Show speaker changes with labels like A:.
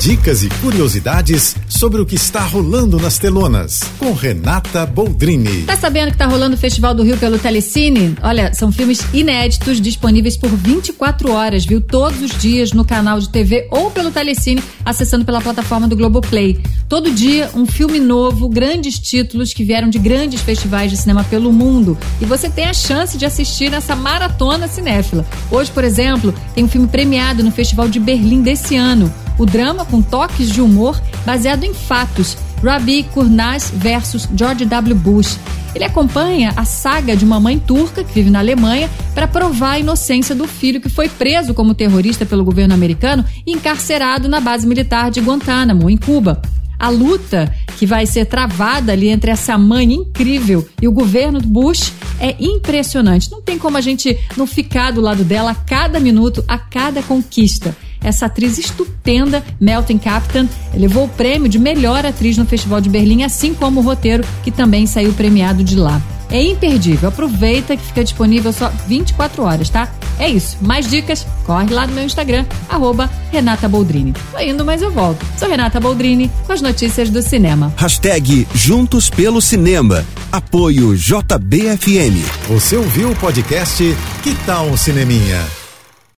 A: Dicas e curiosidades sobre o que está rolando nas telonas, com Renata Boldrini.
B: Tá sabendo que tá rolando o Festival do Rio pelo Telecine? Olha, são filmes inéditos disponíveis por 24 horas, viu? Todos os dias no canal de TV ou pelo Telecine, acessando pela plataforma do Globoplay. Todo dia, um filme novo, grandes títulos que vieram de grandes festivais de cinema pelo mundo. E você tem a chance de assistir nessa maratona cinéfila. Hoje, por exemplo, tem um filme premiado no Festival de Berlim desse ano o drama com toques de humor baseado em fatos. Rabi Kurnaz versus George W. Bush. Ele acompanha a saga de uma mãe turca que vive na Alemanha para provar a inocência do filho que foi preso como terrorista pelo governo americano e encarcerado na base militar de Guantánamo, em Cuba. A luta que vai ser travada ali entre essa mãe incrível e o governo Bush é impressionante. Não tem como a gente não ficar do lado dela a cada minuto, a cada conquista essa atriz estupenda, Melton Captain, levou o prêmio de melhor atriz no Festival de Berlim, assim como o roteiro, que também saiu premiado de lá. É imperdível. Aproveita que fica disponível só 24 horas, tá? É isso. Mais dicas? Corre lá no meu Instagram, arroba Renata Boldrini. Tô indo, mas eu volto. Sou Renata Boldrini com as notícias do cinema.
C: Hashtag Juntos pelo Cinema. Apoio JBFM.
A: Você ouviu o podcast Que tal um Cineminha?